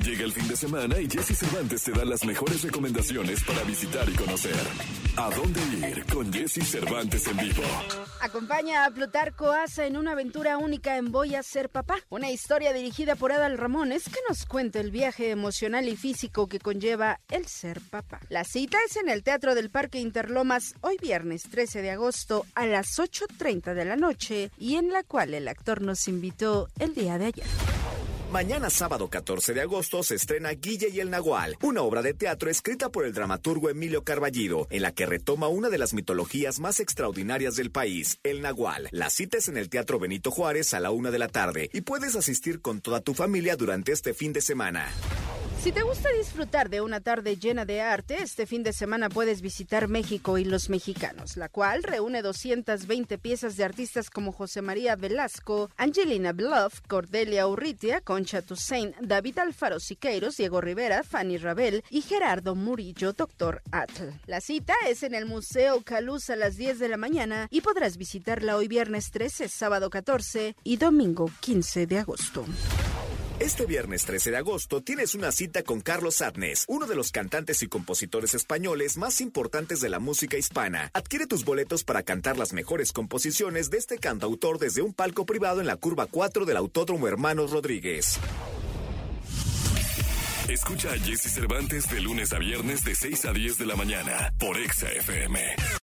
Llega el fin de semana y Jesse Cervantes te da las mejores recomendaciones para visitar y conocer. ¿A dónde ir con Jesse Cervantes en vivo? Acompaña a Plutarco Asa en una aventura única en Voy a ser papá. Una historia dirigida por Adal Ramones que nos cuenta el viaje emocional y físico que conlleva el ser papá. La cita es en el Teatro del Parque Interlomas hoy viernes 13 de agosto a las 8.30 de la noche y en la cual el actor nos invitó el día de ayer. Mañana sábado 14 de agosto se estrena Guille y el Nahual, una obra de teatro escrita por el dramaturgo Emilio Carballido, en la que retoma una de las mitologías más extraordinarias del país, el Nahual. La cita es en el Teatro Benito Juárez a la una de la tarde y puedes asistir con toda tu familia durante este fin de semana. Si te gusta disfrutar de una tarde llena de arte, este fin de semana puedes visitar México y los mexicanos, la cual reúne 220 piezas de artistas como José María Velasco, Angelina Bluff, Cordelia Urritia, Concha Toussaint, David Alfaro Siqueiros, Diego Rivera, Fanny Rabel y Gerardo Murillo, Doctor Atl. La cita es en el Museo Caluz a las 10 de la mañana y podrás visitarla hoy viernes 13, sábado 14 y domingo 15 de agosto. Este viernes 13 de agosto tienes una cita con Carlos Adnes, uno de los cantantes y compositores españoles más importantes de la música hispana. Adquiere tus boletos para cantar las mejores composiciones de este cantautor desde un palco privado en la curva 4 del Autódromo Hermanos Rodríguez. Escucha a Jesse Cervantes de lunes a viernes de 6 a 10 de la mañana por Exa FM.